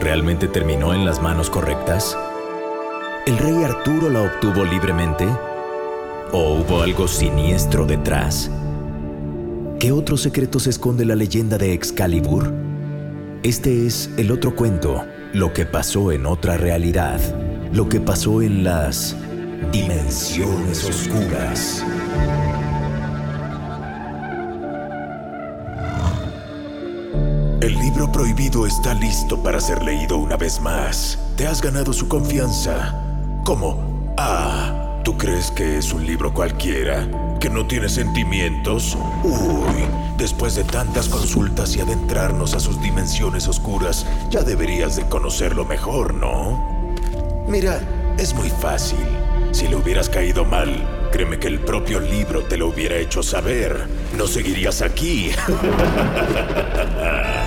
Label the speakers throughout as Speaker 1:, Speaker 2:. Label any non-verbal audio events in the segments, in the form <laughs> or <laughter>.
Speaker 1: ¿Realmente terminó en las manos correctas? ¿El rey Arturo la obtuvo libremente? ¿O hubo algo siniestro detrás? ¿Qué otro secreto se esconde la leyenda de Excalibur? Este es el otro cuento, lo que pasó en otra realidad, lo que pasó en las dimensiones oscuras.
Speaker 2: Libro prohibido está listo para ser leído una vez más. Te has ganado su confianza. ¿Cómo? Ah, ¿tú crees que es un libro cualquiera? ¿Que no tiene sentimientos? Uy, después de tantas consultas y adentrarnos a sus dimensiones oscuras, ya deberías de conocerlo mejor, ¿no? Mira, es muy fácil. Si le hubieras caído mal, créeme que el propio libro te lo hubiera hecho saber. No seguirías aquí. <laughs>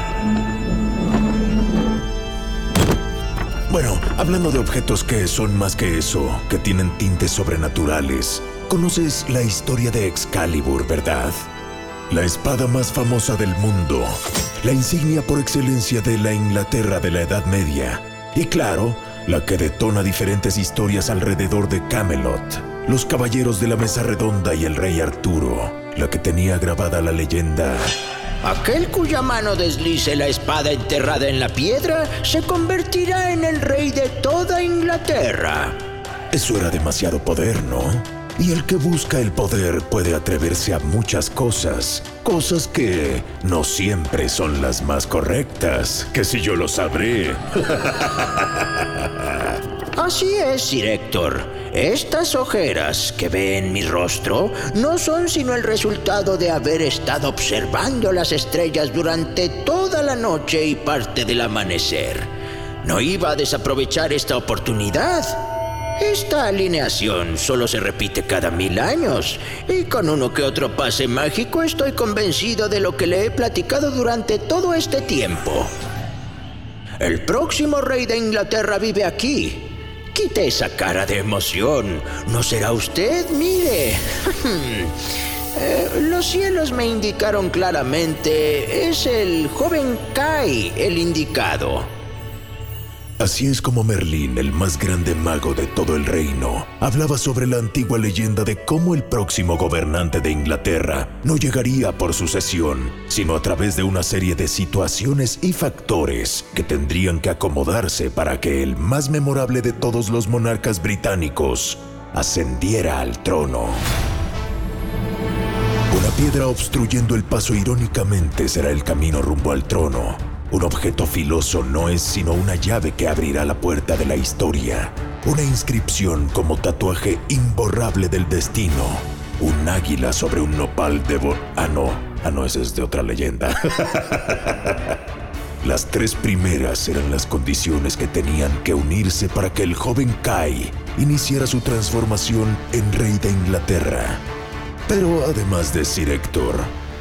Speaker 2: Bueno, hablando de objetos que son más que eso, que tienen tintes sobrenaturales, conoces la historia de Excalibur, ¿verdad? La espada más famosa del mundo, la insignia por excelencia de la Inglaterra de la Edad Media, y claro, la que detona diferentes historias alrededor de Camelot, los caballeros de la mesa redonda y el rey Arturo, la que tenía grabada la leyenda
Speaker 3: Aquel cuya mano deslice la espada enterrada en la piedra se convertirá en el rey de toda Inglaterra.
Speaker 2: Eso era demasiado poder, ¿no? Y el que busca el poder puede atreverse a muchas cosas, cosas que no siempre son las más correctas, que si yo lo sabré. <laughs>
Speaker 3: Así es, Sir Héctor. Estas ojeras que ve en mi rostro no son sino el resultado de haber estado observando las estrellas durante toda la noche y parte del amanecer. No iba a desaprovechar esta oportunidad. Esta alineación solo se repite cada mil años y con uno que otro pase mágico estoy convencido de lo que le he platicado durante todo este tiempo. El próximo rey de Inglaterra vive aquí Quite esa cara de emoción. ¿No será usted? Mire. <laughs> Eh, los cielos me indicaron claramente. Es el joven Kai el indicado.
Speaker 2: Así es como Merlín, el más grande mago de todo el reino, hablaba sobre la antigua leyenda de cómo el próximo gobernante de Inglaterra no llegaría por sucesión, sino a través de una serie de situaciones y factores que tendrían que acomodarse para que el más memorable de todos los monarcas británicos ascendiera al trono. Una piedra obstruyendo el paso irónicamente será el camino rumbo al trono, un objeto filoso no es sino una llave que abrirá la puerta de la historia. Una inscripción como tatuaje imborrable del destino. Un águila sobre un nopal de bo... Ah, no. Ah, no, ese es de otra leyenda. <laughs> Las tres primeras eran las condiciones que tenían que unirse para que el joven Kai iniciara su transformación en rey de Inglaterra. Pero además de Sir Héctor,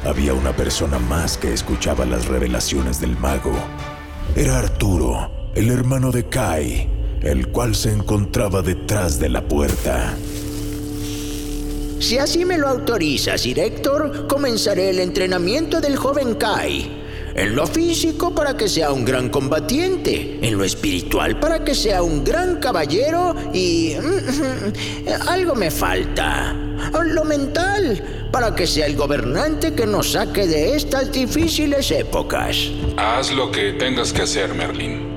Speaker 2: había una persona más que escuchaba las revelaciones del mago. Era Arturo, el hermano de Kai, el cual se encontraba detrás de la puerta.
Speaker 3: Si así me lo autoriza, Sir Héctor, comenzaré el entrenamiento del joven Kai. En lo físico para que sea un gran combatiente, en lo espiritual para que sea un gran caballero y... <laughs> algo me falta. Lo mental para que sea el gobernante que nos saque de estas difíciles épocas.
Speaker 4: Haz lo que tengas que hacer, Merlín.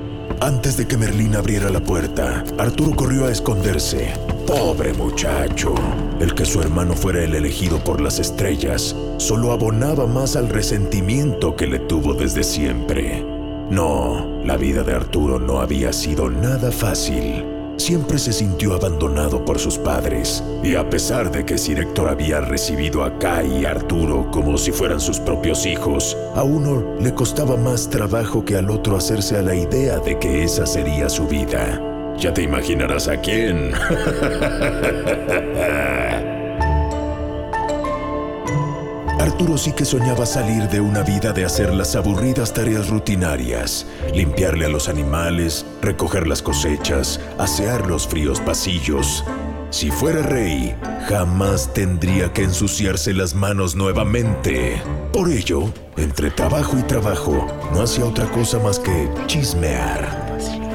Speaker 2: Antes de que Merlín abriera la puerta, Arturo corrió a esconderse. Pobre muchacho. El que su hermano fuera el elegido por las estrellas solo abonaba más al resentimiento que le tuvo desde siempre. No, la vida de Arturo no había sido nada fácil. Siempre se sintió abandonado por sus padres, y a pesar de que Sir Héctor había recibido a Kai y Arturo como si fueran sus propios hijos, a uno le costaba más trabajo que al otro hacerse a la idea de que esa sería su vida. Ya te imaginarás a quién. <laughs> Arturo sí que soñaba salir de una vida de hacer las aburridas tareas rutinarias, limpiarle a los animales, recoger las cosechas, asear los fríos pasillos. Si fuera rey, jamás tendría que ensuciarse las manos nuevamente. Por ello, entre trabajo y trabajo, no hacía otra cosa más que chismear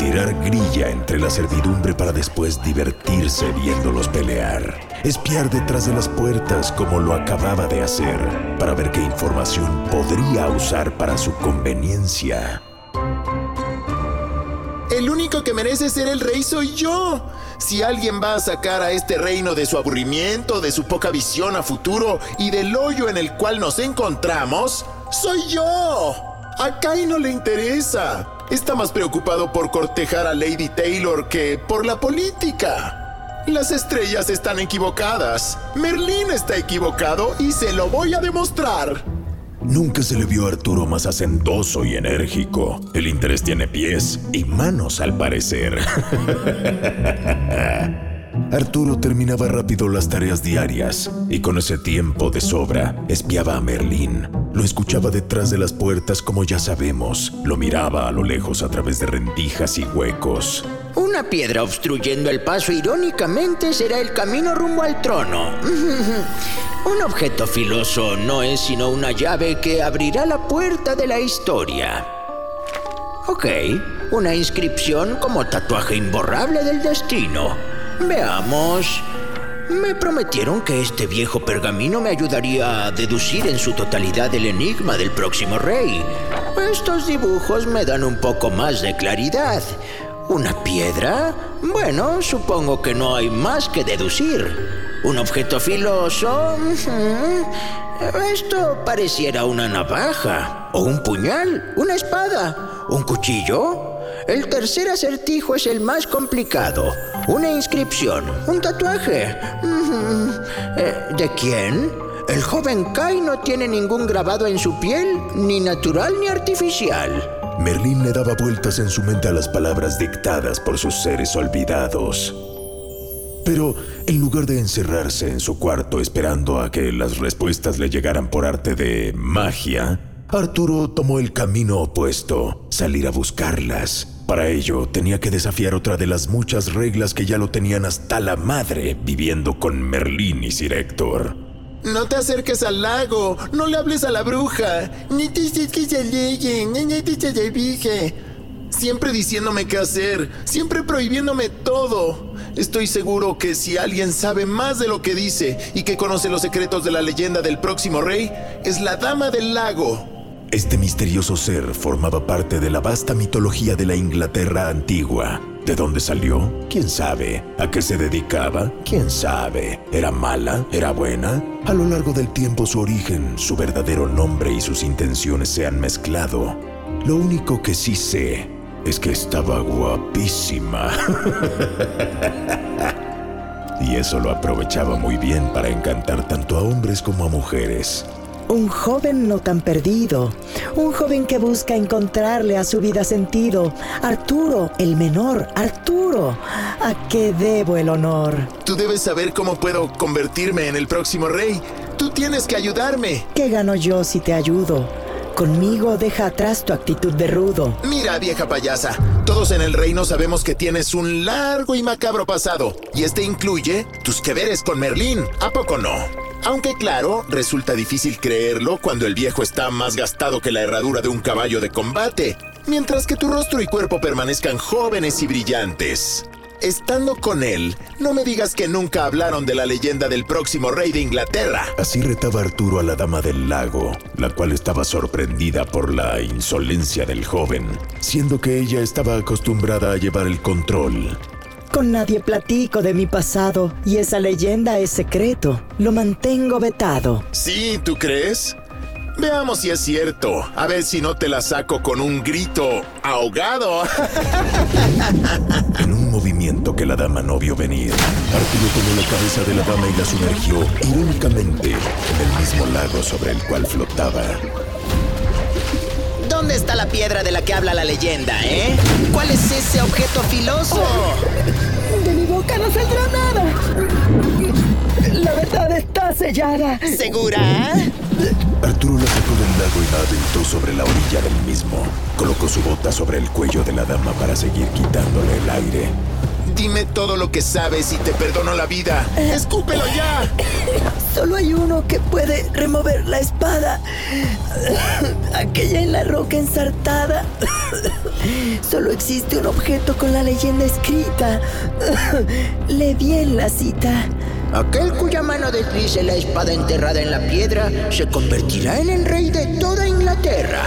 Speaker 2: tirar grilla entre la servidumbre para después divertirse viéndolos pelear, espiar detrás de las puertas como lo acababa de hacer, para ver qué información podría usar para su conveniencia.
Speaker 5: El único que merece ser el rey soy yo. Si alguien va a sacar a este reino de su aburrimiento, de su poca visión a futuro y del hoyo en el cual nos encontramos, soy yo. A Kai no le interesa. Está más preocupado por cortejar a Lady Taylor que por la política. Las estrellas están equivocadas. Merlín está equivocado y se lo voy a demostrar.
Speaker 2: Nunca se le vio a Arturo más hacendoso y enérgico. El interés tiene pies y manos al parecer. <laughs> Arturo terminaba rápido las tareas diarias y con ese tiempo de sobra espiaba a Merlín. Lo escuchaba detrás de las puertas como ya sabemos, lo miraba a lo lejos a través de rendijas y huecos.
Speaker 3: Una piedra obstruyendo el paso irónicamente será el camino rumbo al trono. <laughs> Un objeto filoso no es sino una llave que abrirá la puerta de la historia. Ok, una inscripción como tatuaje imborrable del destino. Veamos. Me prometieron que este viejo pergamino me ayudaría a deducir en su totalidad el enigma del próximo rey. Estos dibujos me dan un poco más de claridad. ¿Una piedra? Bueno, supongo que no hay más que deducir. ¿Un objeto filoso? Esto pareciera una navaja. ¿O un puñal? ¿Una espada? ¿Un cuchillo? El tercer acertijo es el más complicado. Una inscripción, un tatuaje. Eh, ¿De quién? El joven Kai no tiene ningún grabado en su piel, ni natural ni artificial.
Speaker 2: Merlín le daba vueltas en su mente a las palabras dictadas por sus seres olvidados. Pero en lugar de encerrarse en su cuarto esperando a que las respuestas le llegaran por arte de magia, Arturo tomó el camino opuesto, salir a buscarlas. Para ello tenía que desafiar otra de las muchas reglas que ya lo tenían hasta la madre viviendo con Merlín y Sir Héctor.
Speaker 5: No te acerques al lago, no le hables a la bruja, ni te acerques al ni te dije. Siempre diciéndome qué hacer, siempre prohibiéndome todo. Estoy seguro que si alguien sabe más de lo que dice y que conoce los secretos de la leyenda del próximo rey, es la Dama del Lago.
Speaker 2: Este misterioso ser formaba parte de la vasta mitología de la Inglaterra antigua. ¿De dónde salió? ¿Quién sabe? ¿A qué se dedicaba? ¿Quién sabe? ¿Era mala? ¿Era buena? A lo largo del tiempo su origen, su verdadero nombre y sus intenciones se han mezclado. Lo único que sí sé es que estaba guapísima. <laughs> y eso lo aprovechaba muy bien para encantar tanto a hombres como a mujeres.
Speaker 6: Un joven no tan perdido, un joven que busca encontrarle a su vida sentido. Arturo, el menor, Arturo, ¿a qué debo el honor?
Speaker 5: Tú debes saber cómo puedo convertirme en el próximo rey. Tú tienes que ayudarme.
Speaker 6: ¿Qué gano yo si te ayudo? Conmigo deja atrás tu actitud de rudo.
Speaker 5: Mira, vieja payasa, todos en el reino sabemos que tienes un largo y macabro pasado, y este incluye tus que veres con Merlín, ¿a poco no? Aunque claro, resulta difícil creerlo cuando el viejo está más gastado que la herradura de un caballo de combate, mientras que tu rostro y cuerpo permanezcan jóvenes y brillantes. estando con él, no me digas que nunca hablaron de la leyenda del próximo rey de Inglaterra.
Speaker 2: Así retaba Arturo a la dama del lago, la cual estaba sorprendida por la insolencia del joven, siendo que ella estaba acostumbrada a llevar el control.
Speaker 6: Con nadie platico de mi pasado y esa leyenda es secreto. Lo mantengo vetado.
Speaker 5: Sí, ¿tú crees? Veamos si es cierto. A ver si no te la saco con un grito ahogado. <laughs>
Speaker 2: En un movimiento que la dama no vio venir, Arturo tomó la cabeza de la dama y la sumergió irónicamente en el mismo lago sobre el cual flotaba.
Speaker 3: ¿Dónde está la piedra de la que habla la leyenda, eh? ¿Cuál es ese objeto filoso?
Speaker 6: De mi boca no saldrá nada. La verdad está sellada.
Speaker 3: ¿Segura?
Speaker 2: Arturo la sacó del lago y la aventó sobre la orilla del mismo. Colocó su bota sobre el cuello de la dama para seguir quitándole el aire.
Speaker 5: Dime todo lo que sabes y te perdono la vida. ¡Escúpelo ya! <laughs>
Speaker 6: Solo hay uno que puede remover la espada. Aquella en la roca ensartada. Solo existe un objeto con la leyenda escrita. Le bien la cita.
Speaker 3: Aquel cuya mano deslice la espada enterrada en la piedra se convertirá en el rey de toda Inglaterra.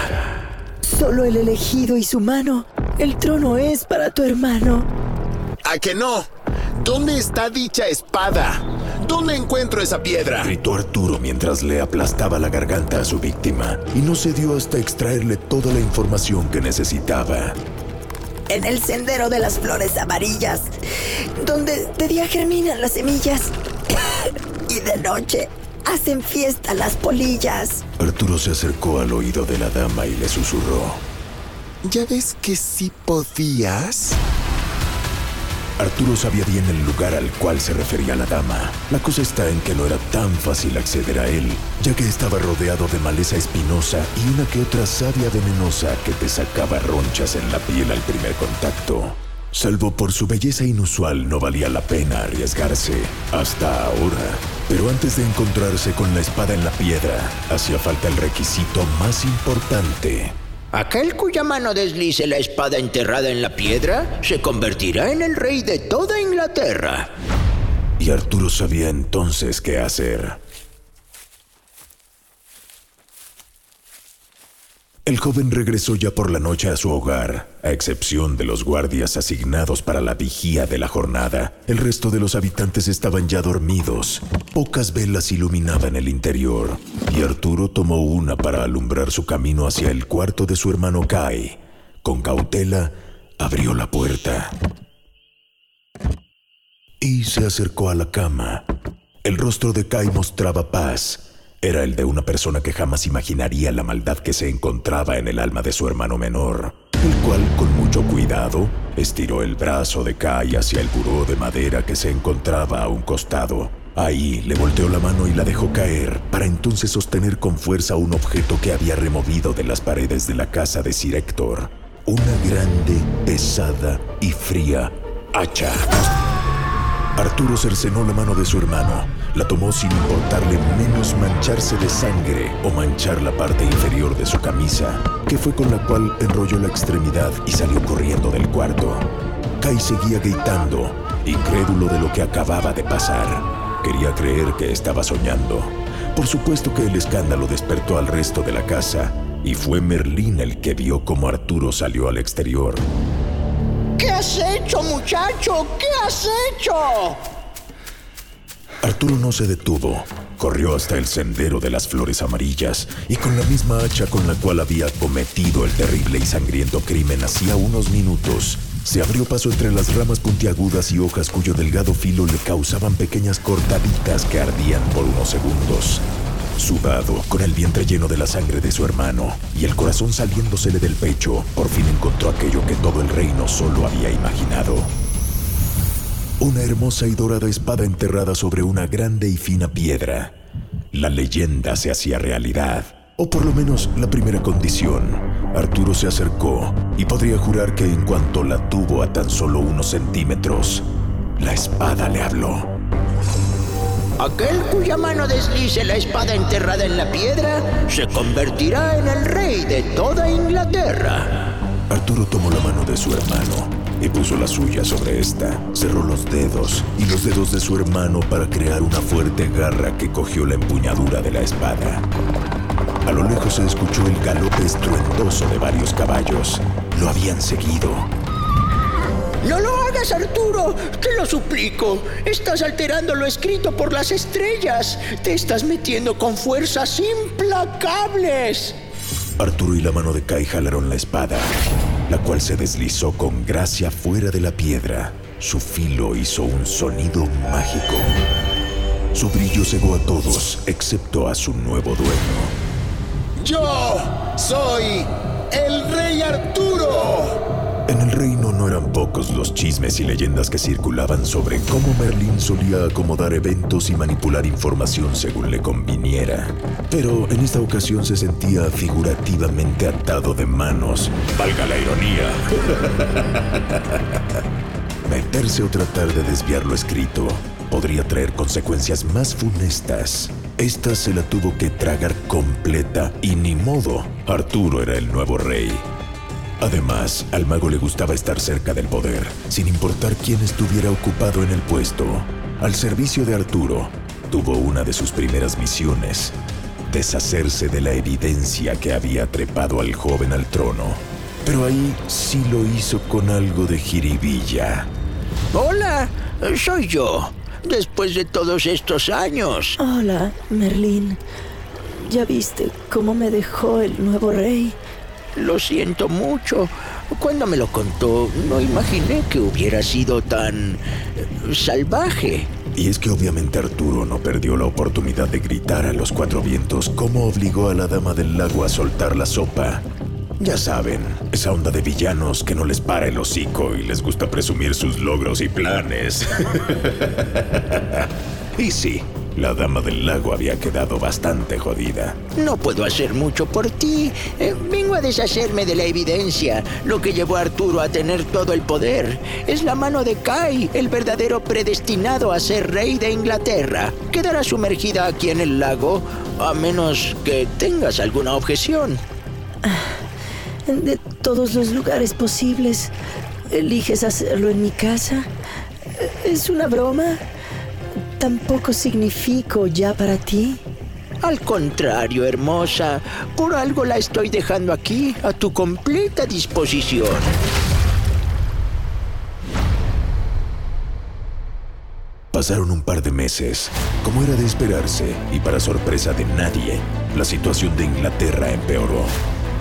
Speaker 6: Solo el elegido y su mano. El trono es para tu hermano.
Speaker 5: ¿A que no? ¿Dónde está dicha espada? ¿Dónde encuentro esa piedra?
Speaker 2: Gritó Arturo mientras le aplastaba la garganta a su víctima y no cedió hasta extraerle toda la información que necesitaba.
Speaker 6: En el sendero de las flores amarillas, donde de día germinan las semillas <coughs> y de noche hacen fiesta las polillas.
Speaker 2: Arturo se acercó al oído de la dama y le susurró.
Speaker 5: ¿Ya ves que sí podías?
Speaker 2: Arturo sabía bien el lugar al cual se refería la dama. La cosa está en que no era tan fácil acceder a él, ya que estaba rodeado de maleza espinosa y una que otra savia venenosa que te sacaba ronchas en la piel al primer contacto. Salvo por su belleza inusual, no valía la pena arriesgarse, hasta ahora. Pero antes de encontrarse con la espada en la piedra, hacía falta el requisito más importante.
Speaker 3: Aquel cuya mano deslice la espada enterrada en la piedra se convertirá en el rey de toda Inglaterra.
Speaker 2: Y Arturo sabía entonces qué hacer. El joven regresó ya por la noche a su hogar, a excepción de los guardias asignados para la vigía de la jornada. El resto de los habitantes estaban ya dormidos. Pocas velas iluminaban el interior, y Arturo tomó una para alumbrar su camino hacia el cuarto de su hermano Kai. Con cautela, abrió la puerta y se acercó a la cama. El rostro de Kai mostraba paz. Era el de una persona que jamás imaginaría la maldad que se encontraba en el alma de su hermano menor, el cual con mucho cuidado estiró el brazo de Kai hacia el buró de madera que se encontraba a un costado. Ahí le volteó la mano y la dejó caer, para entonces sostener con fuerza un objeto que había removido de las paredes de la casa de Sir Héctor. Una grande, pesada y fría hacha. Arturo cercenó la mano de su hermano. La tomó sin importarle menos mancharse de sangre o manchar la parte inferior de su camisa, que fue con la cual enrolló la extremidad y salió corriendo del cuarto. Kai seguía gritando, incrédulo de lo que acababa de pasar. Quería creer que estaba soñando. Por supuesto que el escándalo despertó al resto de la casa, y fue Merlín el que vio cómo Arturo salió al exterior.
Speaker 3: ¿Qué has hecho, muchacho? ¿Qué has hecho?
Speaker 2: Arturo no se detuvo. Corrió hasta el sendero de las flores amarillas y con la misma hacha con la cual había cometido el terrible y sangriento crimen hacía unos minutos, se abrió paso entre las ramas puntiagudas y hojas cuyo delgado filo le causaban pequeñas cortaditas que ardían por unos segundos. Sudado, con el vientre lleno de la sangre de su hermano y el corazón saliéndosele del pecho, por fin encontró aquello que todo el reino solo había imaginado. Una hermosa y dorada espada enterrada sobre una grande y fina piedra. La leyenda se hacía realidad, o por lo menos la primera condición. Arturo se acercó y podría jurar que en cuanto la tuvo a tan solo unos centímetros, la espada le habló.
Speaker 3: Aquel cuya mano deslice la espada enterrada en la piedra se convertirá en el rey de toda Inglaterra.
Speaker 2: Arturo tomó la mano de su hermano y puso la suya sobre esta. Cerró los dedos y los dedos de su hermano para crear una fuerte garra que cogió la empuñadura de la espada. A lo lejos se escuchó el galope estruendoso de varios caballos. Lo habían seguido.
Speaker 3: No lo hagas, Arturo. Te lo suplico. Estás alterando lo escrito por las estrellas. Te estás metiendo con fuerzas implacables.
Speaker 2: Arturo y la mano de Kai jalaron la espada, la cual se deslizó con gracia fuera de la piedra. Su filo hizo un sonido mágico. Su brillo cegó a todos, excepto a su nuevo dueño.
Speaker 5: Yo soy el rey Arturo.
Speaker 2: En el reino no eran pocos los chismes y leyendas que circulaban sobre cómo Merlín solía acomodar eventos y manipular información según le conviniera. Pero en esta ocasión se sentía figurativamente atado de manos. Valga la ironía. <laughs> Meterse o tratar de desviar lo escrito podría traer consecuencias más funestas. Esta se la tuvo que tragar completa y ni modo, Arturo era el nuevo rey. Además, al mago le gustaba estar cerca del poder, sin importar quién estuviera ocupado en el puesto. Al servicio de Arturo, tuvo una de sus primeras misiones, deshacerse de la evidencia que había trepado al joven al trono. Pero ahí sí lo hizo con algo de jiribilla.
Speaker 3: Hola, soy yo. Después de todos estos años.
Speaker 6: Hola, Merlín. ¿Ya viste cómo me dejó el nuevo rey?
Speaker 3: Lo siento mucho. Cuando me lo contó, no imaginé que hubiera sido tan eh, salvaje.
Speaker 2: Y es que obviamente Arturo no perdió la oportunidad de gritar a los cuatro vientos cómo obligó a la dama del lago a soltar la sopa. Ya saben, esa onda de villanos que no les para el hocico y les gusta presumir sus logros y planes. <laughs> y sí, la dama del lago había quedado bastante jodida.
Speaker 3: No puedo hacer mucho por ti. Eh, vengo a deshacerme de la evidencia. Lo que llevó a Arturo a tener todo el poder es la mano de Kai, el verdadero predestinado a ser rey de Inglaterra. Quedará sumergida aquí en el lago, a menos que tengas alguna objeción.
Speaker 6: De todos los lugares posibles, ¿eliges hacerlo en mi casa? ¿Es una broma? ¿Tampoco significo ya para ti?
Speaker 3: Al contrario, hermosa, por algo la estoy dejando aquí a tu completa disposición.
Speaker 2: Pasaron un par de meses. Como era de esperarse, y para sorpresa de nadie, la situación de Inglaterra empeoró.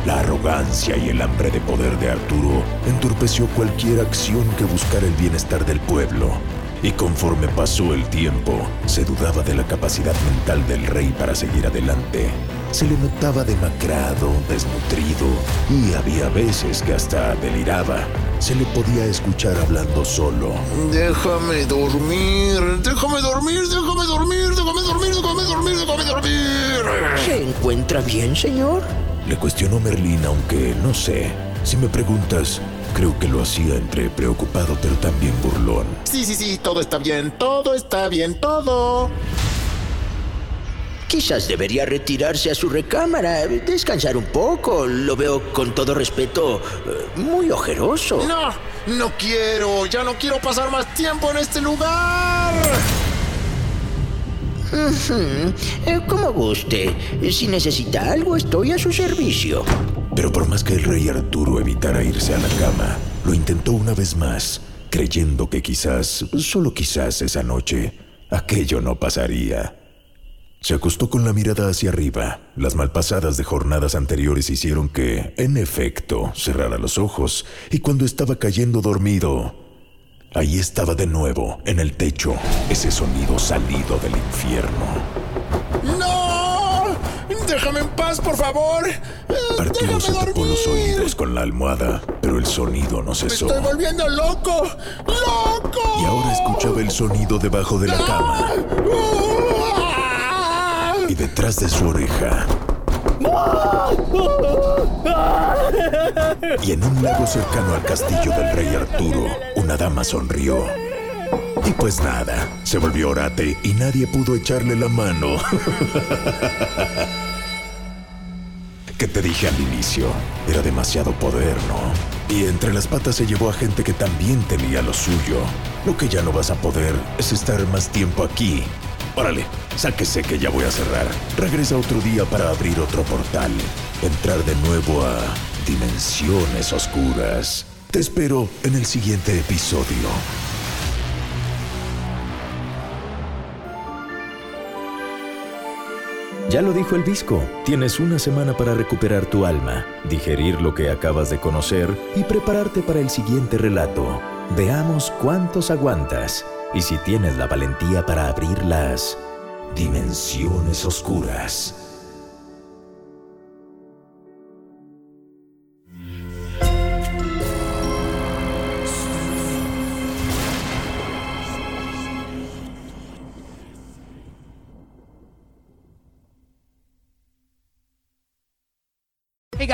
Speaker 2: La arrogancia y el hambre de poder de Arturo entorpeció cualquier acción que buscara el bienestar del pueblo. Y conforme pasó el tiempo, se dudaba de la capacidad mental del rey para seguir adelante. Se le notaba demacrado, desnutrido, y había veces que hasta deliraba. Se le podía escuchar hablando solo.
Speaker 5: Déjame dormir, déjame dormir, déjame dormir, déjame dormir, déjame dormir, déjame dormir.
Speaker 3: ¿Se encuentra bien, señor?
Speaker 2: Le cuestionó Merlín, aunque no sé. Si me preguntas, creo que lo hacía entre preocupado pero también burlón.
Speaker 5: Sí, sí, sí, todo está bien, todo está bien, todo.
Speaker 3: Quizás debería retirarse a su recámara, descansar un poco. Lo veo con todo respeto eh, muy ojeroso.
Speaker 5: No, no quiero, ya no quiero pasar más tiempo en este lugar.
Speaker 3: Eh, Como guste. Si necesita algo, estoy a su servicio.
Speaker 2: Pero por más que el rey Arturo evitara irse a la cama, lo intentó una vez más, creyendo que quizás, solo quizás esa noche, aquello no pasaría. Se acostó con la mirada hacia arriba. Las malpasadas de jornadas anteriores hicieron que, en efecto, cerrara los ojos, y cuando estaba cayendo dormido, ahí estaba de nuevo, en el techo, ese sonido salido del infierno.
Speaker 5: ¡No! Déjame en paz, por favor. Eh,
Speaker 2: Arturo tapó los oídos con la almohada, pero el sonido no
Speaker 5: Me
Speaker 2: cesó.
Speaker 5: estoy volviendo loco. ¡Loco!
Speaker 2: Y ahora escuchaba el sonido debajo de la cama y detrás de su oreja. Y en un lago cercano al castillo del rey Arturo, una dama sonrió. Y pues nada, se volvió orate y nadie pudo echarle la mano. <laughs> ¿Qué te dije al inicio? Era demasiado poder, ¿no? Y entre las patas se llevó a gente que también tenía lo suyo. Lo que ya no vas a poder es estar más tiempo aquí. Órale, sáquese que ya voy a cerrar. Regresa otro día para abrir otro portal. Entrar de nuevo a dimensiones oscuras. Te espero en el siguiente episodio.
Speaker 1: Ya lo dijo el Visco, tienes una semana para recuperar tu alma, digerir lo que acabas de conocer y prepararte para el siguiente relato. Veamos cuántos aguantas y si tienes la valentía para abrir las dimensiones oscuras.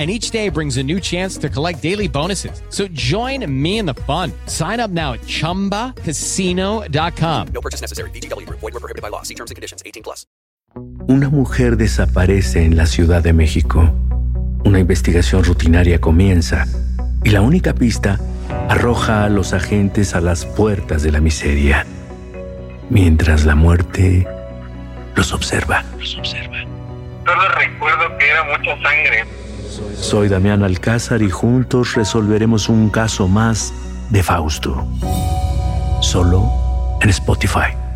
Speaker 7: and each day brings a new chance to collect daily bonuses. So join me in the fun. Sign up now at ChumbaCasino.com. No purchase necessary. BGW. Void were prohibited by law. See terms and conditions.
Speaker 8: 18 plus. Una mujer desaparece en la Ciudad de México. Una investigación rutinaria comienza y la única pista arroja a los agentes a las puertas de la miseria, mientras la muerte los observa. Los observa.
Speaker 9: Solo recuerdo que era mucha sangre
Speaker 8: soy Damián Alcázar y juntos resolveremos un caso más de Fausto. Solo en Spotify.